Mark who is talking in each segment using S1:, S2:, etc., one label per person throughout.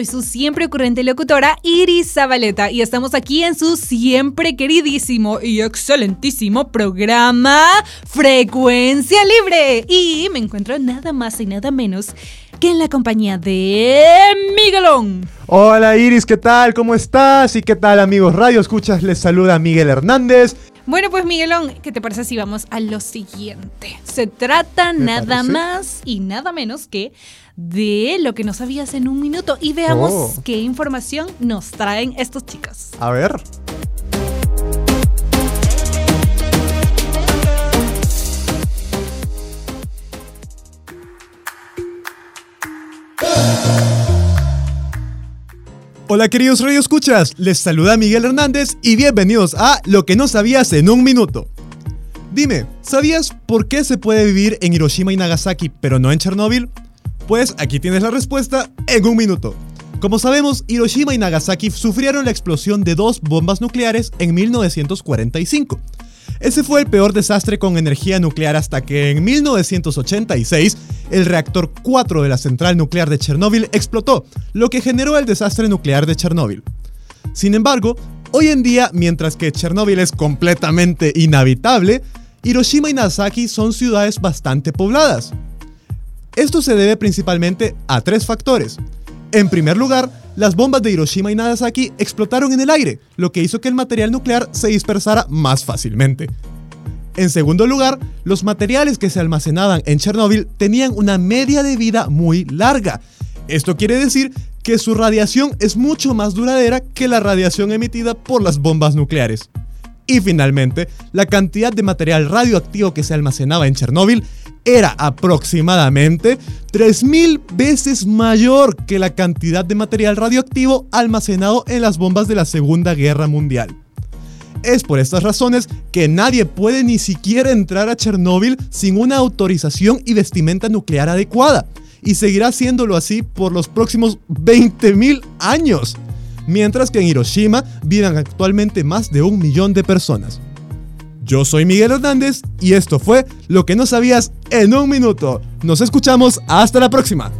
S1: Soy su siempre ocurrente locutora Iris Zabaleta y estamos aquí en su siempre queridísimo y excelentísimo programa Frecuencia Libre. Y me encuentro nada más y nada menos que en la compañía de Miguelón.
S2: Hola Iris, ¿qué tal? ¿Cómo estás? ¿Y qué tal amigos Radio Escuchas? Les saluda Miguel Hernández.
S1: Bueno, pues Miguelón, ¿qué te parece si vamos a lo siguiente? Se trata nada
S2: parece.
S1: más y nada menos que de lo que no sabías en un minuto y veamos
S2: Oh.
S1: qué información nos traen estos chicos.
S2: A ver. Hola queridos Radio Escuchas, les saluda Miguel Hernández y bienvenidos a Lo que no sabías en un minuto. Dime, ¿sabías por qué se puede vivir en Hiroshima y Nagasaki pero no en Chernóbil? Pues aquí tienes la respuesta en un minuto. Como sabemos, Hiroshima y Nagasaki sufrieron la explosión de dos bombas nucleares en 1945. Ese fue el peor desastre con energía nuclear hasta que en 1986 el reactor 4 de la central nuclear de Chernóbil explotó, lo que generó el desastre nuclear de Chernóbil. Sin embargo, hoy en día, mientras que Chernóbil es completamente inhabitable, Hiroshima y Nagasaki son ciudades bastante pobladas. Esto se debe principalmente a tres factores. En primer lugar, las bombas de Hiroshima y Nagasaki explotaron en el aire, lo que hizo que el material nuclear se dispersara más fácilmente. En segundo lugar, los materiales que se almacenaban en Chernóbil tenían una media de vida muy larga. Esto quiere decir que su radiación es mucho más duradera que la radiación emitida por las bombas nucleares. Y finalmente, la cantidad de material radioactivo que se almacenaba en Chernóbil era aproximadamente 3.000 veces mayor que la cantidad de material radioactivo almacenado en las bombas de la Segunda Guerra Mundial. Es por estas razones que nadie puede ni siquiera entrar a Chernóbil sin una autorización y vestimenta nuclear adecuada, y seguirá haciéndolo así por los próximos 20.000 años, mientras que en Hiroshima viven actualmente más de un millón de personas. Yo soy Miguel Hernández y esto fue Lo que no sabías en un minuto. Nos escuchamos hasta la próxima.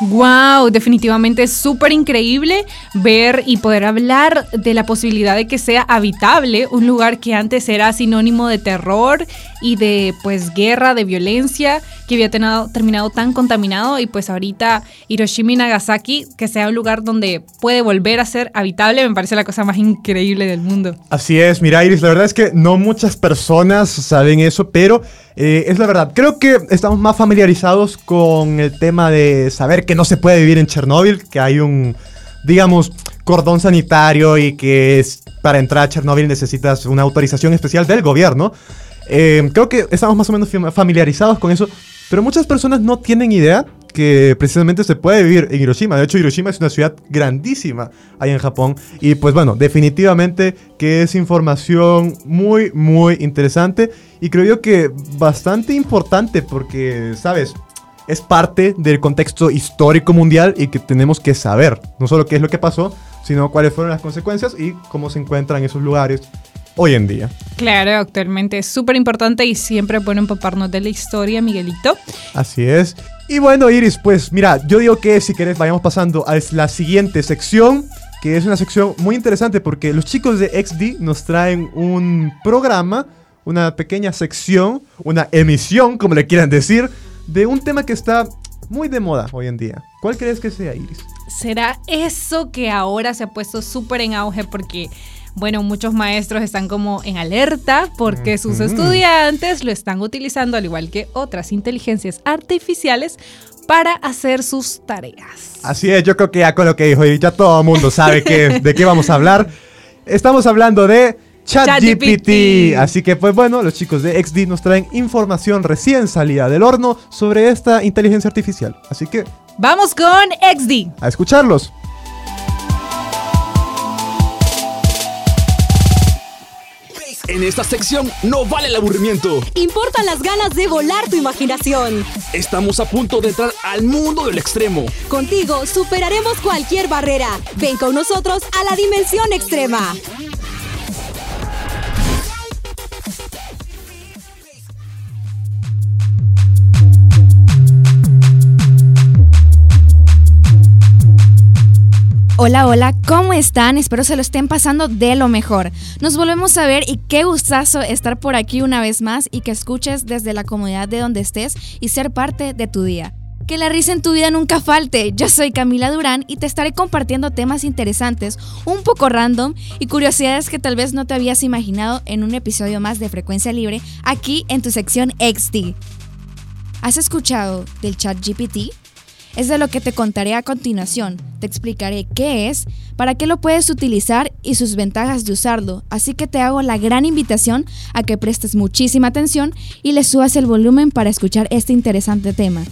S1: Wow, definitivamente es súper increíble ver y poder hablar de la posibilidad de que sea habitable un lugar que antes era sinónimo de terror y de pues guerra, de violencia, que había tenado- terminado tan contaminado y pues ahorita Hiroshima y Nagasaki, que sea un lugar donde puede volver a ser habitable, me parece la cosa más increíble del mundo.
S2: Así es, mira Iris, la verdad es que no muchas personas saben eso, pero eh, es la verdad. Creo que estamos más familiarizados con el tema de saber que no se puede vivir en Chernóbil, que hay un, digamos, cordón sanitario y que para entrar a Chernóbil necesitas una autorización especial del gobierno. Eh, creo que estamos más o menos fam- familiarizados con eso, pero muchas personas no tienen idea que precisamente se puede vivir en Hiroshima. De hecho, Hiroshima es una ciudad grandísima ahí en Japón. Y pues bueno, definitivamente que es información muy, muy interesante. Y creo yo que bastante importante porque, ¿sabes? Es parte del contexto histórico mundial y que tenemos que saber. No solo qué es lo que pasó, sino cuáles fueron las consecuencias y cómo se encuentran esos lugares hoy en día.
S1: Claro, actualmente es súper importante y siempre bueno empaparnos de la historia, Miguelito.
S2: Así es. Y bueno, Iris, pues mira, yo digo que si querés vayamos pasando a la siguiente sección, que es una sección muy interesante porque los chicos de XD nos traen un programa, una pequeña sección, una emisión, como le quieran decir, de un tema que está muy de moda hoy en día. ¿Cuál crees que sea, Iris?
S1: ¿Será eso que ahora se ha puesto súper en auge porque bueno, muchos maestros están como en alerta porque sus estudiantes lo están utilizando, al igual que otras inteligencias artificiales, para hacer sus tareas.
S2: Así es, yo creo que ya con lo que dijo, ya todo el mundo sabe que, de qué vamos a hablar. Estamos hablando de ChatGPT. Así que, pues bueno, los chicos de XD nos traen información recién salida del horno sobre esta inteligencia artificial. Así que.
S1: Vamos con XD.
S2: A escucharlos.
S3: En esta sección no vale el aburrimiento.
S4: Importan las ganas de volar tu imaginación.
S3: Estamos a punto de entrar al mundo del extremo.
S4: Contigo superaremos cualquier barrera. Ven con nosotros a la dimensión extrema.
S5: Hola, hola, ¿cómo están? Espero se lo estén pasando de lo mejor. Nos volvemos a ver y qué gustazo estar por aquí una vez más y que escuches desde la comodidad de donde estés y ser parte de tu día. Que la risa en tu vida nunca falte. Yo soy Camila Durán y te estaré compartiendo temas interesantes, un poco random y curiosidades que tal vez no te habías imaginado en un episodio más de Frecuencia Libre aquí en tu sección XD. ¿Has escuchado del chat GPT? Es de lo que te contaré a continuación. Te explicaré qué es, para qué lo puedes utilizar y sus ventajas de usarlo. Así que te hago la gran invitación a que prestes muchísima atención y le subas el volumen para escuchar este interesante tema.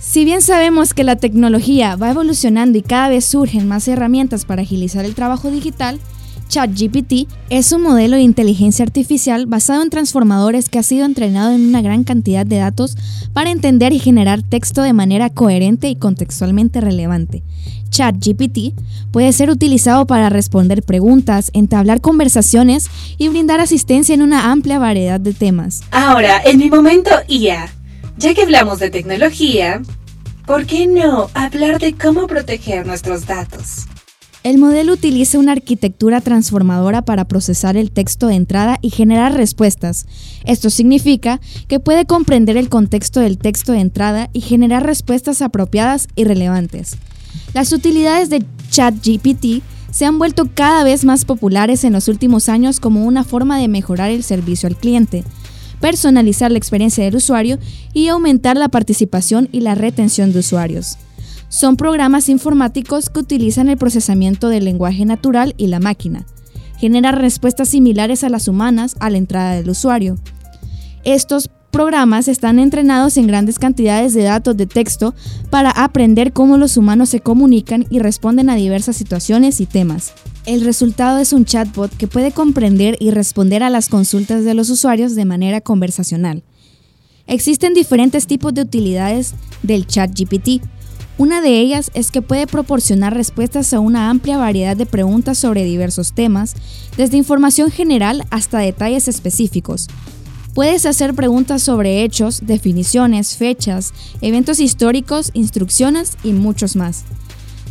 S5: Si bien sabemos que la tecnología va evolucionando y cada vez surgen más herramientas para agilizar el trabajo digital, ChatGPT es un modelo de inteligencia artificial basado en transformadores que ha sido entrenado en una gran cantidad de datos para entender y generar texto de manera coherente y contextualmente relevante. ChatGPT puede ser utilizado para responder preguntas, entablar conversaciones y brindar asistencia en una amplia variedad de temas.
S6: Ahora, en mi momento IA, ya que hablamos de tecnología, ¿por qué no hablar de cómo proteger nuestros datos?
S5: El modelo utiliza una arquitectura transformadora para procesar el texto de entrada y generar respuestas. Esto significa que puede comprender el contexto del texto de entrada y generar respuestas apropiadas y relevantes. Las utilidades de ChatGPT se han vuelto cada vez más populares en los últimos años como una forma de mejorar el servicio al cliente, personalizar la experiencia del usuario y aumentar la participación y la retención de usuarios son programas informáticos que utilizan el procesamiento del lenguaje natural y la máquina. Generan respuestas similares a las humanas a la entrada del usuario. Estos programas están entrenados en grandes cantidades de datos de texto para aprender cómo los humanos se comunican y responden a diversas situaciones y temas. El resultado es un chatbot que puede comprender y responder a las consultas de los usuarios de manera conversacional. Existen diferentes tipos de utilidades del chat GPT una de ellas es que puede proporcionar respuestas a una amplia variedad de preguntas sobre diversos temas, desde información general hasta detalles específicos. Puedes hacer preguntas sobre hechos, definiciones, fechas, eventos históricos, instrucciones y muchos más.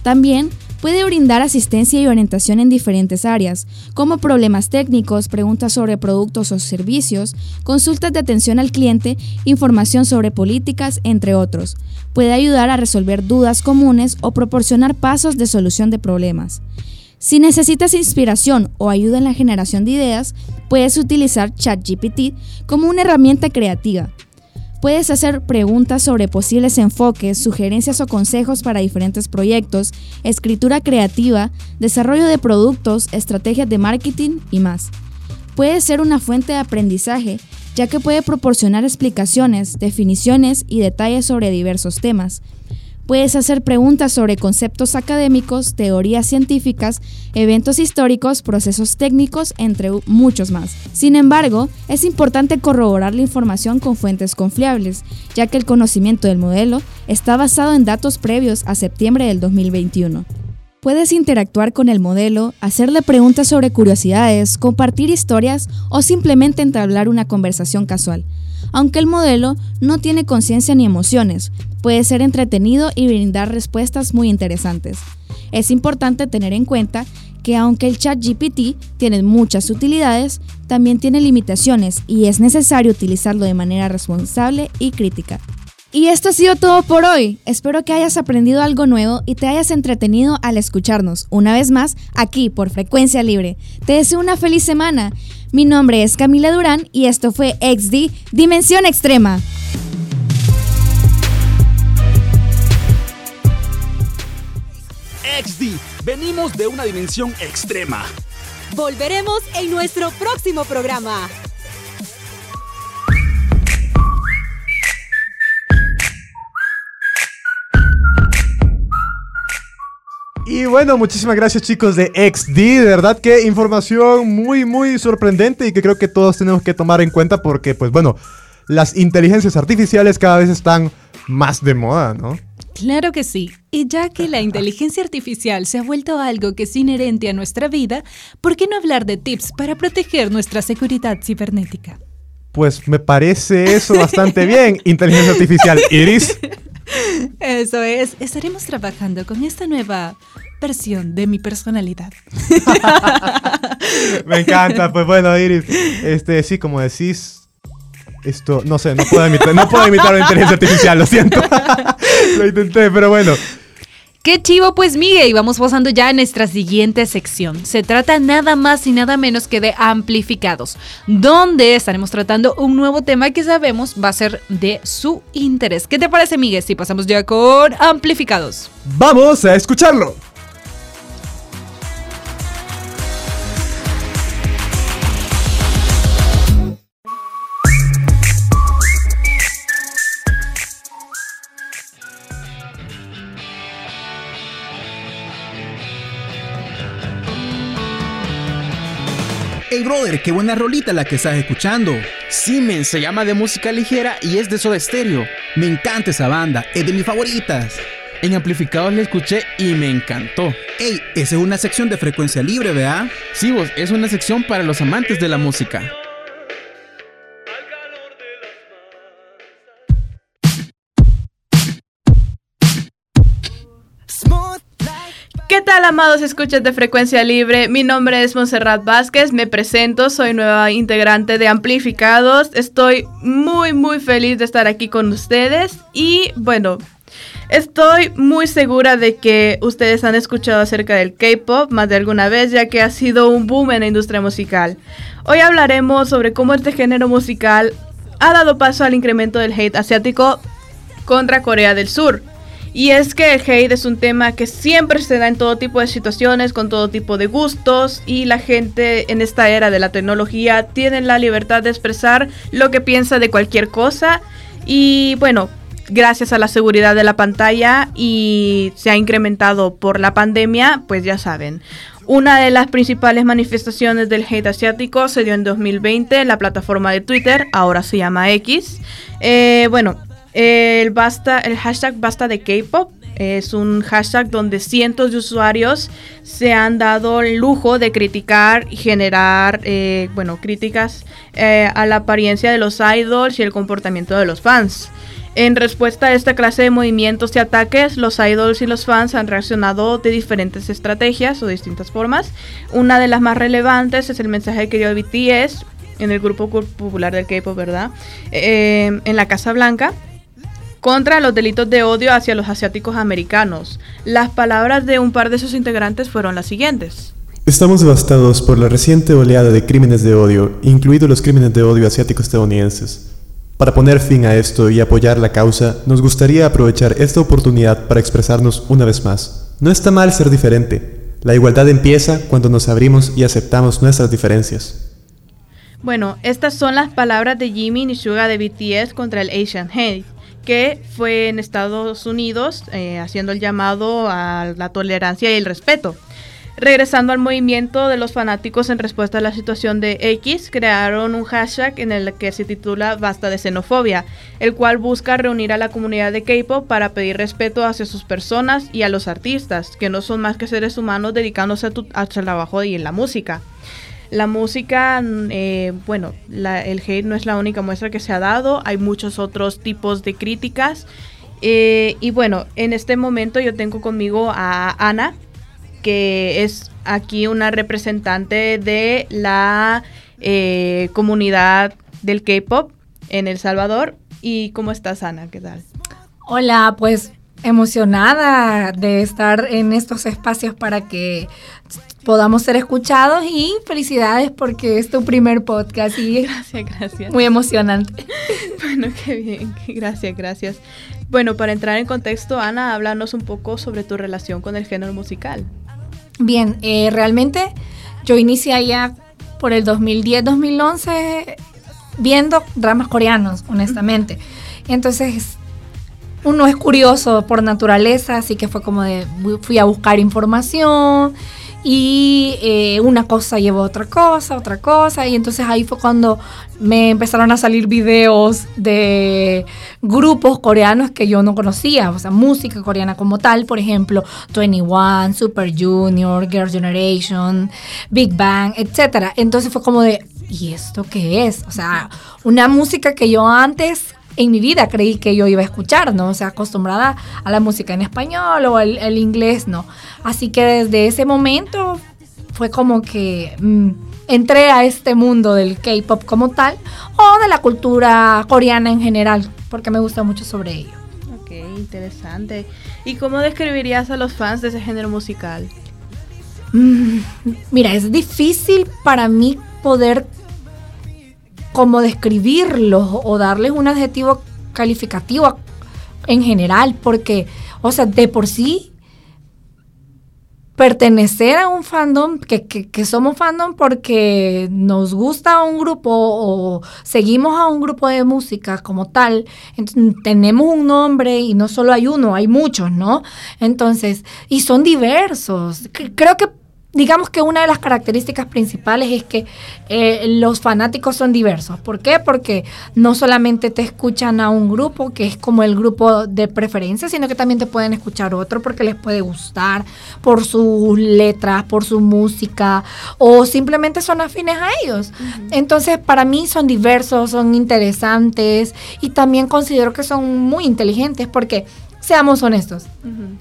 S5: También Puede brindar asistencia y orientación en diferentes áreas, como problemas técnicos, preguntas sobre productos o servicios, consultas de atención al cliente, información sobre políticas, entre otros. Puede ayudar a resolver dudas comunes o proporcionar pasos de solución de problemas. Si necesitas inspiración o ayuda en la generación de ideas, puedes utilizar ChatGPT como una herramienta creativa. Puedes hacer preguntas sobre posibles enfoques, sugerencias o consejos para diferentes proyectos, escritura creativa, desarrollo de productos, estrategias de marketing y más. Puede ser una fuente de aprendizaje, ya que puede proporcionar explicaciones, definiciones y detalles sobre diversos temas. Puedes hacer preguntas sobre conceptos académicos, teorías científicas, eventos históricos, procesos técnicos, entre muchos más. Sin embargo, es importante corroborar la información con fuentes confiables, ya que el conocimiento del modelo está basado en datos previos a septiembre del 2021. Puedes interactuar con el modelo, hacerle preguntas sobre curiosidades, compartir historias o simplemente entablar una conversación casual. Aunque el modelo no tiene conciencia ni emociones, puede ser entretenido y brindar respuestas muy interesantes. Es importante tener en cuenta que aunque el chat GPT tiene muchas utilidades, también tiene limitaciones y es necesario utilizarlo de manera responsable y crítica. Y esto ha sido todo por hoy. Espero que hayas aprendido algo nuevo y te hayas entretenido al escucharnos una vez más aquí por Frecuencia Libre. Te deseo una feliz semana. Mi nombre es Camila Durán y esto fue XD Dimensión Extrema.
S7: XD, venimos de una dimensión extrema.
S4: Volveremos en nuestro próximo programa.
S2: Bueno, muchísimas gracias chicos de XD, de verdad que información muy muy sorprendente y que creo que todos tenemos que tomar en cuenta porque pues bueno, las inteligencias artificiales cada vez están más de moda, ¿no?
S1: Claro que sí. Y ya que la inteligencia artificial se ha vuelto algo que es inherente a nuestra vida, ¿por qué no hablar de tips para proteger nuestra seguridad cibernética?
S2: Pues me parece eso bastante bien, inteligencia artificial. Iris.
S1: Eso es, estaremos trabajando con esta nueva versión de mi personalidad.
S2: Me encanta, pues bueno, Iris, este sí, como decís, esto, no sé, no puedo imitar, no puedo imitar la inteligencia artificial, lo siento. lo intenté, pero bueno.
S1: Qué chivo, pues Miguel, y vamos pasando ya a nuestra siguiente sección. Se trata nada más y nada menos que de amplificados, donde estaremos tratando un nuevo tema que sabemos va a ser de su interés. ¿Qué te parece, Miguel, si pasamos ya con amplificados?
S2: Vamos a escucharlo.
S8: Qué buena rolita la que estás escuchando.
S3: Siemens se llama de música ligera y es de Soda Stereo.
S8: Me encanta esa banda, es de mis favoritas.
S3: En amplificados la escuché y me encantó.
S8: Ey, esa es una sección de frecuencia libre, ¿verdad?
S3: Sí, vos, es una sección para los amantes de la música.
S9: ¿Qué tal, amados escuchas de Frecuencia Libre? Mi nombre es Monserrat Vázquez, me presento, soy nueva integrante de Amplificados. Estoy muy, muy feliz de estar aquí con ustedes y bueno, estoy muy segura de que ustedes han escuchado acerca del K-Pop más de alguna vez, ya que ha sido un boom en la industria musical. Hoy hablaremos sobre cómo este género musical ha dado paso al incremento del hate asiático contra Corea del Sur. Y es que el hate es un tema que siempre se da en todo tipo de situaciones, con todo tipo de gustos, y la gente en esta era de la tecnología tiene la libertad de expresar lo que piensa de cualquier cosa. Y bueno, gracias a la seguridad de la pantalla y se ha incrementado por la pandemia, pues ya saben. Una de las principales manifestaciones del hate asiático se dio en 2020 en la plataforma de Twitter, ahora se llama X. Eh, bueno, el, basta, el hashtag basta de K-pop es un hashtag donde cientos de usuarios se han dado el lujo de criticar y generar, eh, bueno, críticas eh, a la apariencia de los idols y el comportamiento de los fans. En respuesta a esta clase de movimientos y ataques, los idols y los fans han reaccionado de diferentes estrategias o distintas formas. Una de las más relevantes es el mensaje que dio BTS en el grupo popular del K-pop, ¿verdad? Eh, en la Casa Blanca contra los delitos de odio hacia los asiáticos americanos. Las palabras de un par de sus integrantes fueron las siguientes.
S10: Estamos devastados por la reciente oleada de crímenes de odio, incluidos los crímenes de odio asiáticos estadounidenses. Para poner fin a esto y apoyar la causa, nos gustaría aprovechar esta oportunidad para expresarnos una vez más. No está mal ser diferente. La igualdad empieza cuando nos abrimos y aceptamos nuestras diferencias.
S9: Bueno, estas son las palabras de Jimmy Nishuga de BTS contra el Asian Hate que fue en Estados Unidos eh, haciendo el llamado a la tolerancia y el respeto. Regresando al movimiento de los fanáticos en respuesta a la situación de X, crearon un hashtag en el que se titula Basta de xenofobia, el cual busca reunir a la comunidad de K-pop para pedir respeto hacia sus personas y a los artistas, que no son más que seres humanos dedicándose a, a su trabajo y en la música. La música, eh, bueno, el hate no es la única muestra que se ha dado, hay muchos otros tipos de críticas. Eh, y bueno, en este momento yo tengo conmigo a Ana, que es aquí una representante de la eh, comunidad del K-Pop en El Salvador. ¿Y cómo estás, Ana? ¿Qué tal?
S11: Hola, pues emocionada de estar en estos espacios para que podamos ser escuchados y felicidades porque es tu primer podcast y
S9: gracias, gracias.
S11: Muy emocionante.
S9: Bueno, qué bien, gracias, gracias. Bueno, para entrar en contexto, Ana, háblanos un poco sobre tu relación con el género musical.
S11: Bien, eh, realmente yo inicié ya por el 2010-2011 viendo dramas coreanos, honestamente. Entonces, uno es curioso por naturaleza, así que fue como de, fui a buscar información y eh, una cosa llevó a otra cosa, otra cosa, y entonces ahí fue cuando me empezaron a salir videos de grupos coreanos que yo no conocía, o sea, música coreana como tal, por ejemplo, 21, Super Junior, Girl Generation, Big Bang, etc. Entonces fue como de, ¿y esto qué es? O sea, una música que yo antes en mi vida creí que yo iba a escuchar, ¿no? O sea, acostumbrada a la música en español o el, inglés, ¿no? Así que desde ese momento fue como que mm, entré a este mundo del K-pop como tal o de la cultura coreana en general, porque me gusta mucho sobre ello.
S9: Ok, interesante. ¿Y cómo describirías a los fans de ese género musical?
S11: Mm, mira, es difícil para mí poder como describirlos o darles un adjetivo calificativo en general, porque, o sea, de por sí, pertenecer a un fandom, que, que, somos fandom porque nos gusta un grupo o seguimos a un grupo de música como tal, tenemos un nombre y no solo hay uno, hay muchos, ¿no? Entonces, y son diversos. Creo que digamos que una de las características principales es que eh, los fanáticos son diversos. ¿Por qué? Porque no solamente te escuchan a un grupo, que es como el grupo de preferencia, sino que también te pueden escuchar otro porque les puede gustar por sus letras, por su música, o simplemente son afines a ellos. Entonces, para mí son diversos, son interesantes y también considero que son muy inteligentes porque, seamos honestos,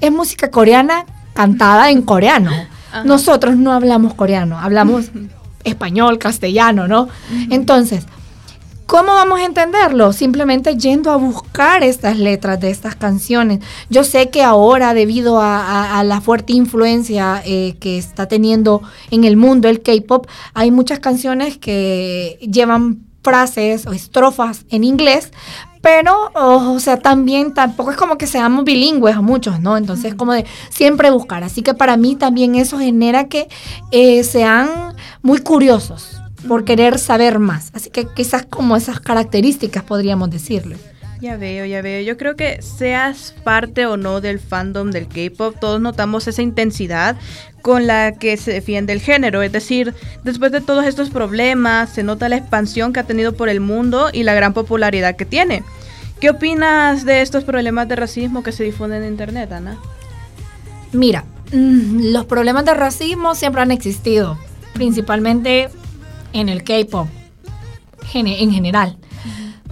S11: es música coreana cantada en coreano. Nosotros no hablamos coreano, hablamos español, castellano, ¿no? Entonces, ¿Cómo vamos a entenderlo? Simplemente yendo a buscar estas letras de estas canciones. Yo sé que ahora, debido a, la fuerte influencia eh, que está teniendo en el mundo el K-Pop, hay muchas canciones que llevan frases o estrofas en inglés, pero, o sea, también tampoco es como que seamos bilingües a muchos, ¿no? Entonces, como de siempre buscar. Así que para mí también eso genera que eh, sean muy curiosos por querer saber más. Así que quizás como esas características podríamos decirle.
S9: Ya veo, ya veo. Yo creo que seas parte o no del fandom del K-pop, todos notamos esa intensidad con la que se defiende el género. Es decir, después de todos estos problemas, se nota la expansión que ha tenido por el mundo y la gran popularidad que tiene. ¿Qué opinas de estos problemas de racismo que se difunden en Internet, Ana?
S11: Mira, mm, los problemas de racismo siempre han existido, principalmente en el K-pop, en general.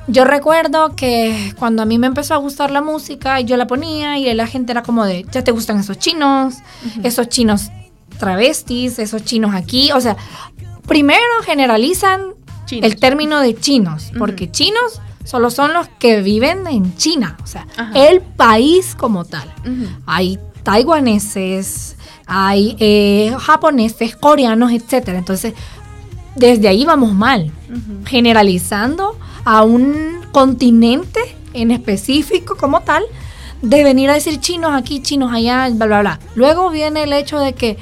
S11: Yo recuerdo que cuando a mí me empezó a gustar la música, yo la ponía y la gente era como de, ya te gustan esos chinos, esos chinos travestis, esos chinos aquí. O sea, primero generalizan el término de chinos, porque chinos solo son los que viven en China, o sea, el país como tal. Hay taiwaneses, hay eh, japoneses, coreanos, etcétera. Entonces, desde ahí vamos mal, generalizando a un continente en específico como tal, de venir a decir chinos aquí, chinos allá, bla, bla, bla. Luego viene el hecho de que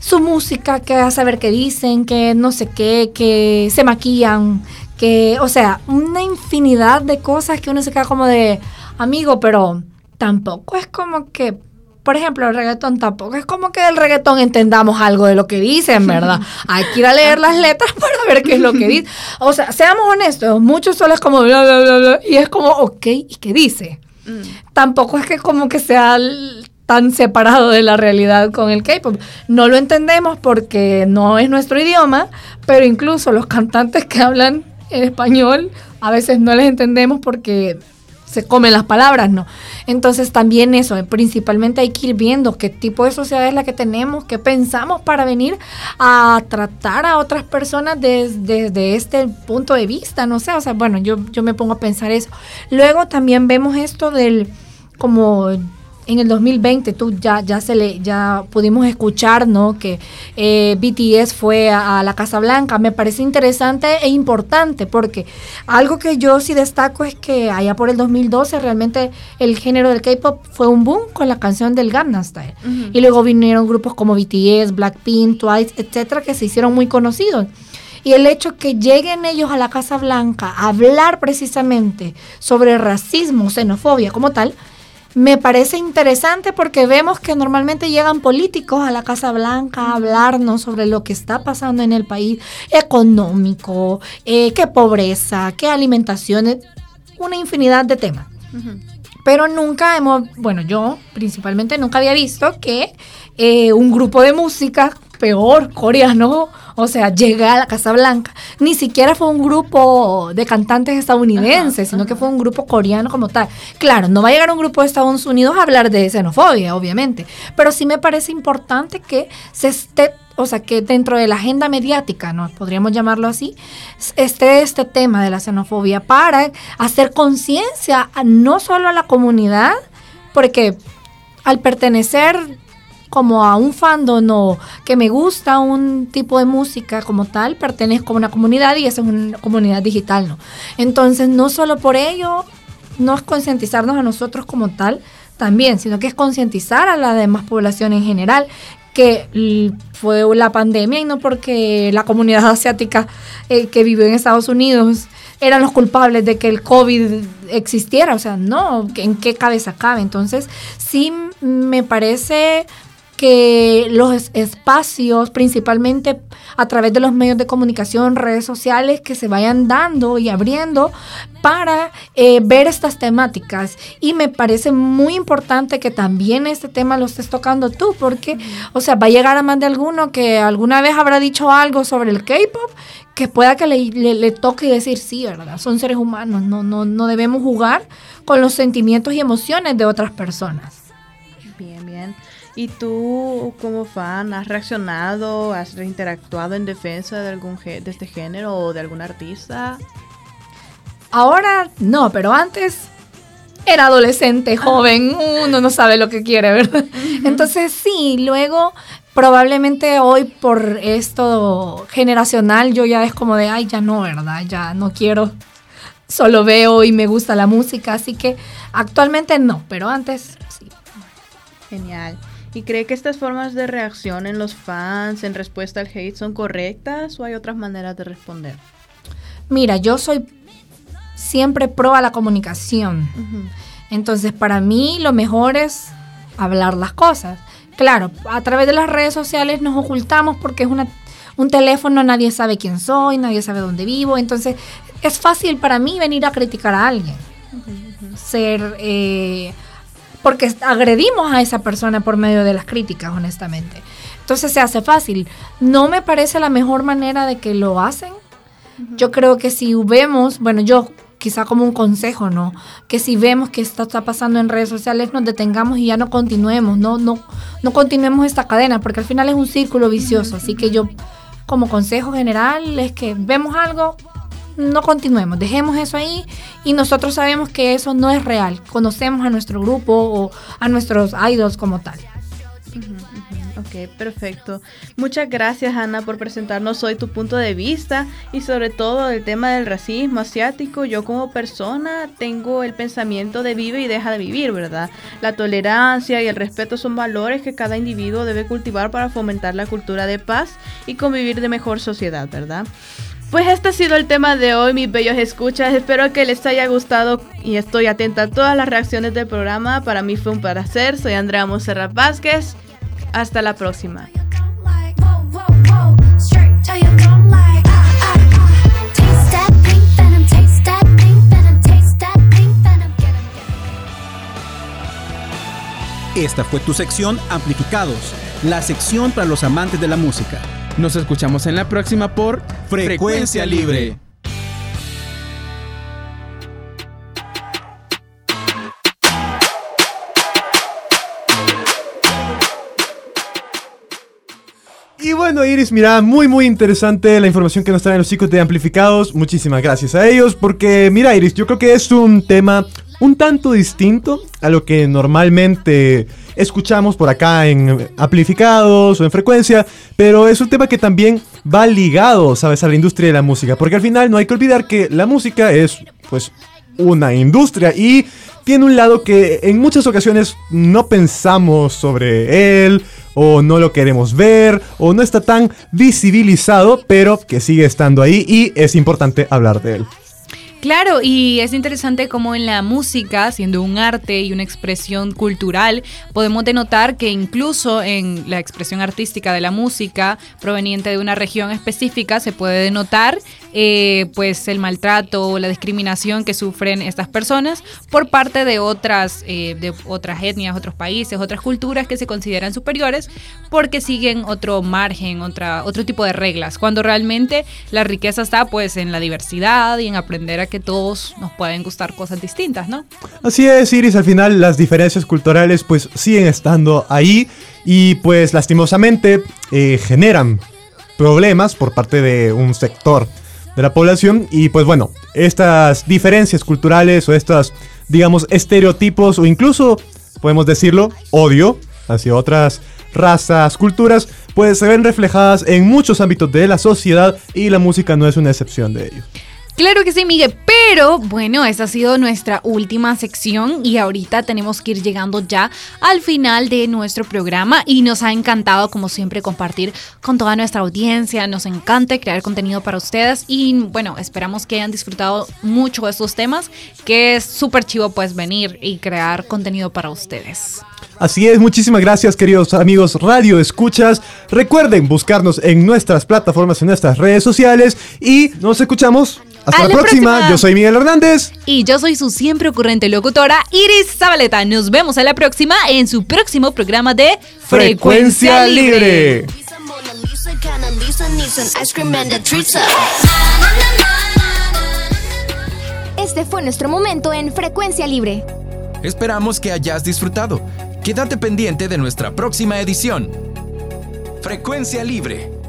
S11: su música, que a saber qué dicen, que no sé qué, que se maquillan, que, o sea, una infinidad de cosas que uno se queda como de, amigo, pero tampoco es como que por ejemplo, el reggaetón tampoco es como que del reggaetón entendamos algo de lo que dicen, ¿verdad? Hay que ir a leer las letras para ver qué es lo que dice. O sea, seamos honestos, muchos solo es como bla, bla, bla, bla, y es como, ok, ¿y qué dice? Mm. Tampoco es que como que sea tan separado de la realidad con el K-pop. No lo entendemos porque no es nuestro idioma, pero incluso los cantantes que hablan en español a veces no les entendemos porque se comen las palabras, no. Entonces también eso, eh, principalmente hay que ir viendo qué tipo de sociedad es la que tenemos, qué pensamos para venir a tratar a otras personas desde, este punto de vista, no sé, o sea, bueno, yo, yo me pongo a pensar eso. Luego también vemos esto del como en el 2020 tú ya ya se le ya pudimos escuchar no que eh, BTS fue a, la Casa Blanca. Me parece interesante e importante porque algo que yo sí destaco es que allá por el 2012 realmente el género del K-pop fue un boom con la canción del Gangnam Style. Y luego vinieron grupos como BTS Blackpink Twice etcétera que se hicieron muy conocidos. Y el hecho que lleguen ellos a la Casa Blanca a hablar precisamente sobre racismo, xenofobia como tal, me parece interesante porque vemos que normalmente llegan políticos a la Casa Blanca a hablarnos sobre lo que está pasando en el país económico, eh, qué pobreza, qué alimentación, una infinidad de temas. Pero nunca hemos, bueno, yo principalmente nunca había visto que eh, un grupo de música peor coreano, o sea, llega a la Casa Blanca. Ni siquiera fue un grupo de cantantes estadounidenses, sino que fue un grupo coreano como tal. Claro, no va a llegar un grupo de Estados Unidos a hablar de xenofobia, obviamente, pero sí me parece importante que se esté o sea, que dentro de la agenda mediática, ¿no? Podríamos llamarlo así, esté este tema de la xenofobia para hacer conciencia no solo a la comunidad, porque al pertenecer como a un fandom o que me gusta un tipo de música como tal, pertenezco a una comunidad y esa es una comunidad digital, ¿no? Entonces, no solo por ello, no es concientizarnos a nosotros como tal también, sino que es concientizar a la demás población en general que fue la pandemia y no porque la comunidad asiática eh, que vivió en Estados Unidos eran los culpables de que el COVID existiera, o sea, no, ¿en qué cabeza cabe? Entonces, sí me parece que los espacios, principalmente a través de los medios de comunicación, redes sociales, que se vayan dando y abriendo para eh, ver estas temáticas. Y me parece muy importante que también este tema lo estés tocando tú, porque, o sea, va a llegar a más de alguno que alguna vez habrá dicho algo sobre el K-pop que pueda que le, le, toque decir sí, ¿verdad? Son seres humanos, no, no, no debemos jugar con los sentimientos y emociones de otras personas.
S9: ¿Y tú como fan has reaccionado, has interactuado en defensa de algún de este género o de algún artista?
S11: Ahora no, pero antes era adolescente, joven, uno no sabe lo que quiere, ¿verdad? Entonces sí, luego probablemente hoy por esto generacional yo ya es como de, ay, ya no, ¿verdad? Ya no quiero, solo veo y me gusta la música, así que actualmente no, pero antes sí.
S9: Genial. ¿Y cree que estas formas de reacción en los fans en respuesta al hate son correctas o hay otras maneras de responder?
S11: Mira, yo soy siempre pro a la comunicación. Entonces, para mí lo mejor es hablar las cosas. Claro, a través de las redes sociales nos ocultamos porque es una, un teléfono, nadie sabe quién soy, nadie sabe dónde vivo. Entonces, es fácil para mí venir a criticar a alguien. Ser... Eh, porque agredimos a esa persona por medio de las críticas, honestamente. Entonces se hace fácil. No me parece la mejor manera de que lo hacen. Yo creo que si vemos, bueno, yo quizá como un consejo, ¿no? Que si vemos que esto está pasando en redes sociales, nos detengamos y ya no continuemos, no, no, no continuemos esta cadena, porque al final es un círculo vicioso. Así que yo, como consejo general, es que vemos algo, no continuemos, dejemos eso ahí y nosotros sabemos que eso no es real. Conocemos a nuestro grupo o a nuestros idols como tal.
S9: Ok, perfecto. Muchas gracias Ana por presentarnos hoy tu punto de vista y sobre todo el tema del racismo asiático. Yo como persona tengo el pensamiento de vive y deja de vivir, ¿verdad? La tolerancia y el respeto son valores que cada individuo debe cultivar para fomentar la cultura de paz y convivir de mejor sociedad, ¿verdad? Pues este ha sido el tema de hoy, mis bellos escuchas. Espero que les haya gustado y estoy atenta a todas las reacciones del programa. Para mí fue un placer. Soy Andrea Monserrat Vázquez. Hasta la próxima.
S8: Esta fue tu sección Amplificados, la sección para los amantes de la música.
S3: Nos escuchamos en la próxima por Frecuencia Libre.
S2: Y bueno, Iris, mira, muy muy interesante la información que nos traen los chicos de Amplificados. Muchísimas gracias a ellos porque, mira, Iris, yo creo que es un tema un tanto distinto a lo que normalmente escuchamos por acá en amplificados o en frecuencia, pero es un tema que también va ligado, sabes, a la industria de la música, porque al final no hay que olvidar que la música es, pues, una industria y tiene un lado que en muchas ocasiones no pensamos sobre él o no lo queremos ver o no está tan visibilizado, pero que sigue estando ahí y es importante hablar de él.
S1: Claro, y es interesante cómo en la música, siendo un arte y una expresión cultural, podemos denotar que incluso en la expresión artística de la música proveniente de una región específica se puede denotar eh, pues el maltrato o la discriminación que sufren estas personas por parte de otras, eh, de otras etnias, otros países, otras culturas que se consideran superiores porque siguen otro margen, otra, otro tipo de reglas, cuando realmente la riqueza está pues en la diversidad y en aprender a que todos nos pueden gustar cosas distintas, ¿no?
S2: Así es, Iris, al final las diferencias culturales pues siguen estando ahí y pues lastimosamente eh, generan problemas por parte de un sector de la población y pues bueno, estas diferencias culturales o estas, digamos, estereotipos o incluso, podemos decirlo, odio hacia otras razas, culturas, pues se ven reflejadas en muchos ámbitos de la sociedad y la música no es una excepción de ello.
S1: Claro que sí, Miguel, pero bueno, esa ha sido nuestra última sección y ahorita tenemos que ir llegando ya al final de nuestro programa y nos ha encantado como siempre compartir con toda nuestra audiencia, nos encanta crear contenido para ustedes y bueno, esperamos que hayan disfrutado mucho de estos temas, que es súper chivo pues venir y crear contenido para ustedes.
S2: Así es, muchísimas gracias queridos amigos Radio Escuchas. Recuerden buscarnos en nuestras plataformas, en nuestras redes sociales y nos escuchamos hasta la, próxima. Yo soy Miguel Hernández.
S1: Y yo soy su siempre ocurrente locutora, Iris Zabaleta. Nos vemos a la próxima en su próximo programa de
S2: Frecuencia, Libre.
S5: Este fue nuestro momento en Frecuencia Libre.
S3: Esperamos que hayas disfrutado. Quédate pendiente de nuestra próxima edición. Frecuencia Libre